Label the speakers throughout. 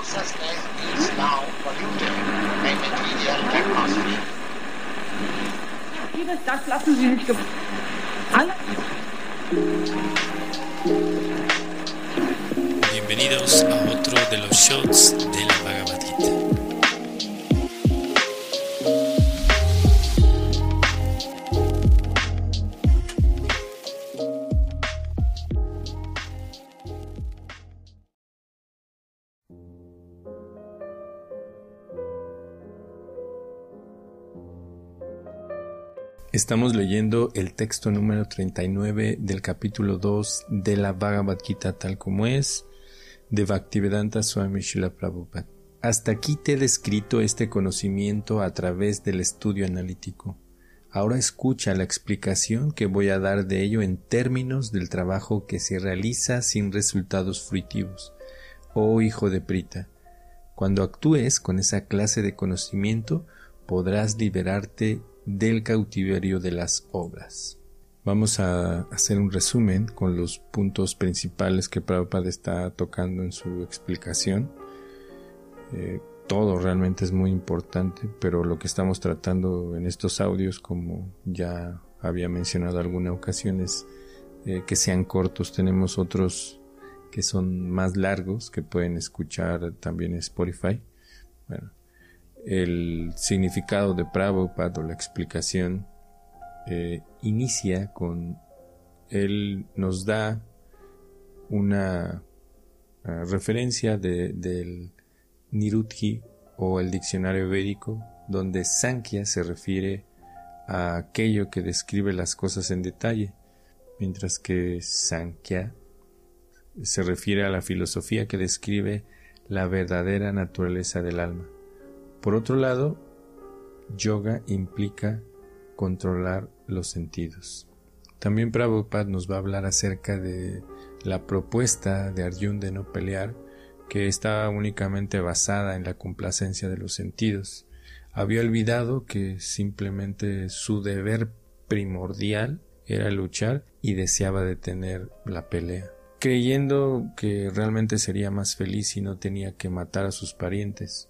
Speaker 1: consciousness is now polluted by material atmosphere.
Speaker 2: Vieles, das lassen Sie sich ge Alle
Speaker 3: Bienvenidos a otro de los shots de la Bhagavad Estamos leyendo el texto número 39 del capítulo 2 de la Bhagavad Gita tal como es de Bhaktivedanta Swami Srila Prabhupada. Hasta aquí te he descrito este conocimiento a través del estudio analítico. Ahora escucha la explicación que voy a dar de ello en términos del trabajo que se realiza sin resultados fruitivos. Oh hijo de Prita, cuando actúes con esa clase de conocimiento podrás liberarte del cautiverio de las obras. Vamos a hacer un resumen con los puntos principales que Prabhupada está tocando en su explicación. Eh, todo realmente es muy importante, pero lo que estamos tratando en estos audios, como ya había mencionado alguna ocasión, es eh, que sean cortos. Tenemos otros que son más largos, que pueden escuchar también Spotify. Bueno, el significado de Prabhupada o la explicación eh, inicia con él nos da una uh, referencia de, del Nirutji o el diccionario védico donde Sankhya se refiere a aquello que describe las cosas en detalle mientras que Sankhya se refiere a la filosofía que describe la verdadera naturaleza del alma. Por otro lado, yoga implica controlar los sentidos. También Prabhupada nos va a hablar acerca de la propuesta de Arjun de no pelear, que está únicamente basada en la complacencia de los sentidos. Había olvidado que simplemente su deber primordial era luchar y deseaba detener la pelea, creyendo que realmente sería más feliz si no tenía que matar a sus parientes.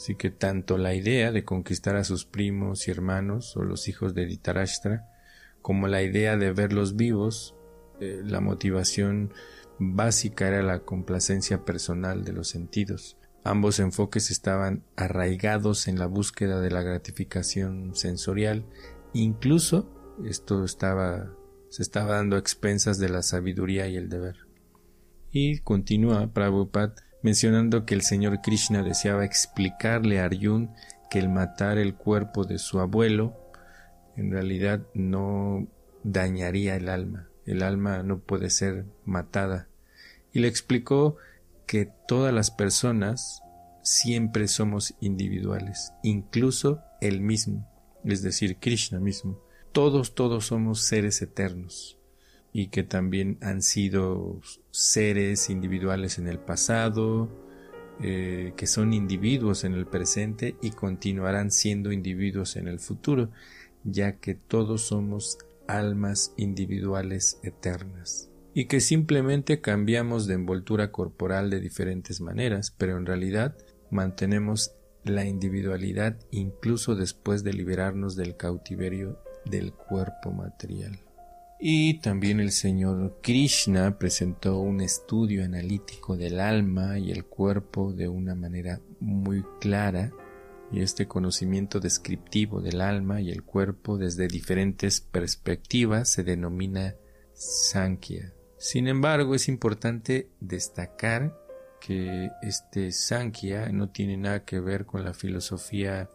Speaker 3: Así que tanto la idea de conquistar a sus primos y hermanos o los hijos de Dhritarashtra, como la idea de verlos vivos, eh, la motivación básica era la complacencia personal de los sentidos. Ambos enfoques estaban arraigados en la búsqueda de la gratificación sensorial, incluso esto estaba se estaba dando a expensas de la sabiduría y el deber. Y continúa Prabhupada mencionando que el señor Krishna deseaba explicarle a Arjun que el matar el cuerpo de su abuelo en realidad no dañaría el alma. El alma no puede ser matada. Y le explicó que todas las personas siempre somos individuales, incluso él mismo, es decir, Krishna mismo. Todos, todos somos seres eternos y que también han sido seres individuales en el pasado, eh, que son individuos en el presente y continuarán siendo individuos en el futuro, ya que todos somos almas individuales eternas y que simplemente cambiamos de envoltura corporal de diferentes maneras, pero en realidad mantenemos la individualidad incluso después de liberarnos del cautiverio del cuerpo material. Y también el señor Krishna presentó un estudio analítico del alma y el cuerpo de una manera muy clara y este conocimiento descriptivo del alma y el cuerpo desde diferentes perspectivas se denomina Sankhya. Sin embargo, es importante destacar que este Sankhya no tiene nada que ver con la filosofía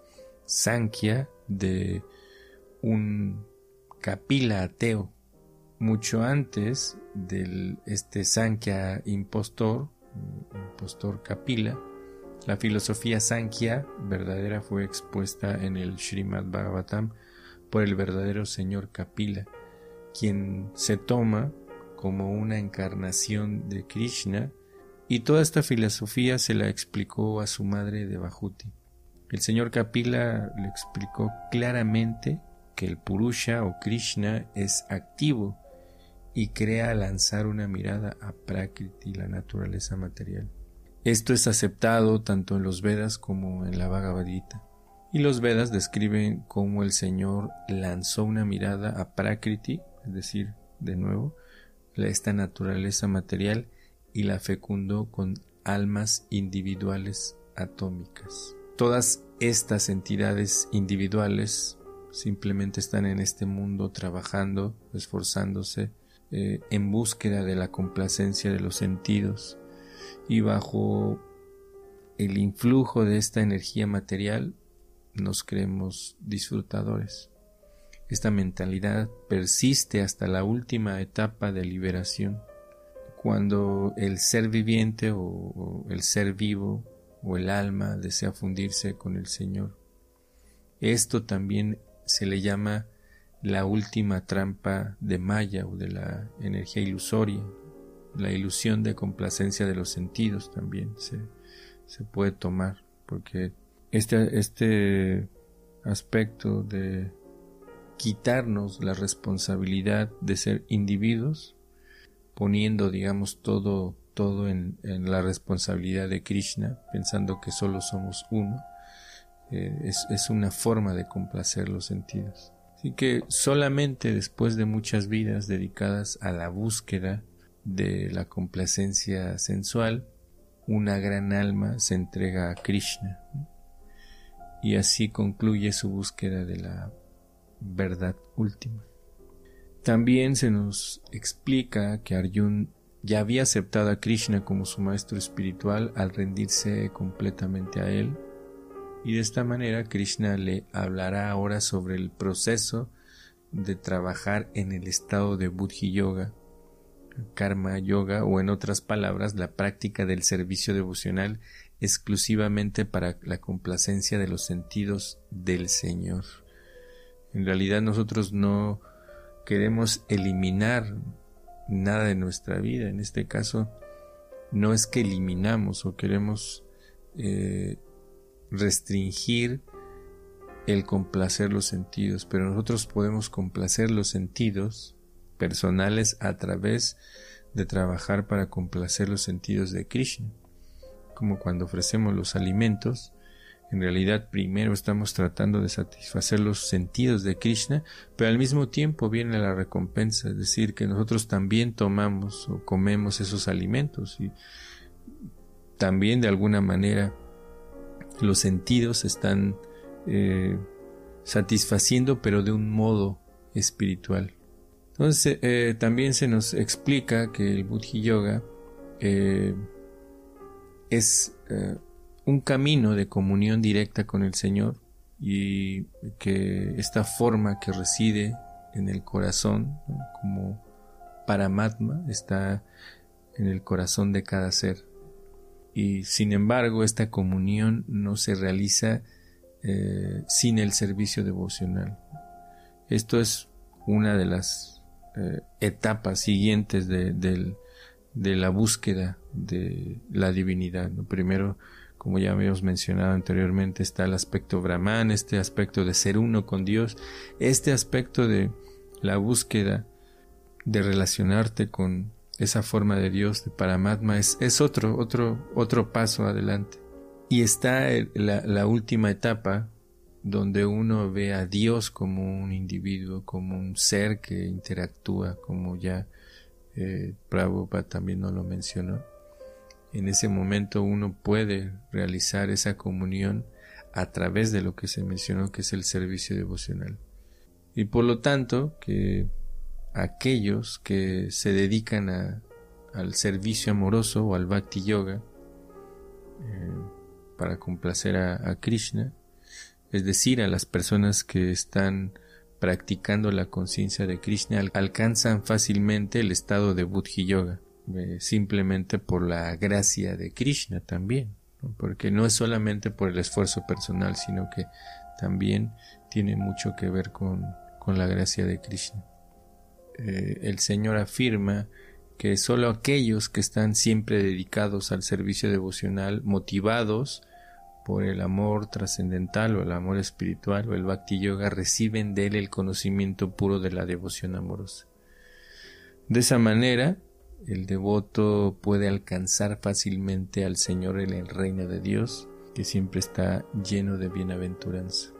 Speaker 3: Sankhya de un capila ateo mucho antes de este Sankhya impostor, impostor Kapila, la filosofía Sankhya verdadera fue expuesta en el Srimad Bhagavatam por el verdadero señor Kapila, quien se toma como una encarnación de Krishna y toda esta filosofía se la explicó a su madre de Bahuti. El señor Kapila le explicó claramente que el Purusha o Krishna es activo y crea lanzar una mirada a Prakriti, la naturaleza material. Esto es aceptado tanto en los Vedas como en la Bhagavad Gita. Y los Vedas describen cómo el Señor lanzó una mirada a Prakriti, es decir, de nuevo, esta naturaleza material y la fecundó con almas individuales atómicas. Todas estas entidades individuales simplemente están en este mundo trabajando, esforzándose eh, en búsqueda de la complacencia de los sentidos y bajo el influjo de esta energía material nos creemos disfrutadores. Esta mentalidad persiste hasta la última etapa de liberación, cuando el ser viviente o, el ser vivo o el alma desea fundirse con el Señor. Esto también se le llama la última trampa de Maya o de la energía ilusoria, la ilusión de complacencia de los sentidos también se, se puede tomar, porque este, este aspecto de quitarnos la responsabilidad de ser individuos, poniendo, digamos, todo, todo en, la responsabilidad de Krishna, pensando que solo somos uno, eh, es, es una forma de complacer los sentidos. Así que solamente después de muchas vidas dedicadas a la búsqueda de la complacencia sensual, una gran alma se entrega a Krishna. Y así concluye su búsqueda de la verdad última. También se nos explica que Arjun ya había aceptado a Krishna como su maestro espiritual al rendirse completamente a él, y de esta manera Krishna le hablará ahora sobre el proceso de trabajar en el estado de Buddhi Yoga, Karma Yoga o en otras palabras la práctica del servicio devocional exclusivamente para la complacencia de los sentidos del Señor. En realidad nosotros no queremos eliminar nada de nuestra vida. En este caso, no es que eliminamos o queremos eh, restringir el complacer los sentidos, pero nosotros podemos complacer los sentidos personales a través de trabajar para complacer los sentidos de Krishna. Como cuando ofrecemos los alimentos, en realidad primero estamos tratando de satisfacer los sentidos de Krishna, pero al mismo tiempo viene la recompensa, es decir, que nosotros también tomamos o comemos esos alimentos y también de alguna manera los sentidos están eh, satisfaciendo pero de un modo espiritual. Entonces eh, también se nos explica que el Buddhi Yoga eh, es un camino de comunión directa con el Señor y que esta forma que reside en el corazón como Paramatma está en el corazón de cada ser y sin embargo esta comunión no se realiza eh, sin el servicio devocional. Esto es una de las eh, etapas siguientes de, de, la búsqueda de la divinidad primero como ya habíamos mencionado anteriormente, está el aspecto Brahman, este aspecto de ser uno con Dios, este aspecto de la búsqueda de relacionarte con esa forma de Dios, de Paramatma, es, es otro, otro, otro paso adelante. Y está la, última etapa donde uno ve a Dios como un individuo, como un ser que interactúa, como ya eh, Prabhupada también nos lo mencionó en ese momento uno puede realizar esa comunión a través de lo que se mencionó que es el servicio devocional. Y por lo tanto, que aquellos que se dedican al servicio amoroso o al bhakti yoga eh, para complacer a, a Krishna, es decir, a las personas que están practicando la conciencia de Krishna, alcanzan fácilmente el estado de Buddhi Yoga. Eh, simplemente por la gracia de Krishna también, porque no es solamente por el esfuerzo personal, sino que también tiene mucho que ver con, con la gracia de Krishna. Eh, el Señor afirma que solo aquellos que están siempre dedicados al servicio devocional, motivados por el amor trascendental o el amor espiritual o el bhakti yoga, reciben de él el conocimiento puro de la devoción amorosa. De esa manera, el devoto puede alcanzar fácilmente al Señor en el reino de Dios, que siempre está lleno de bienaventuranza.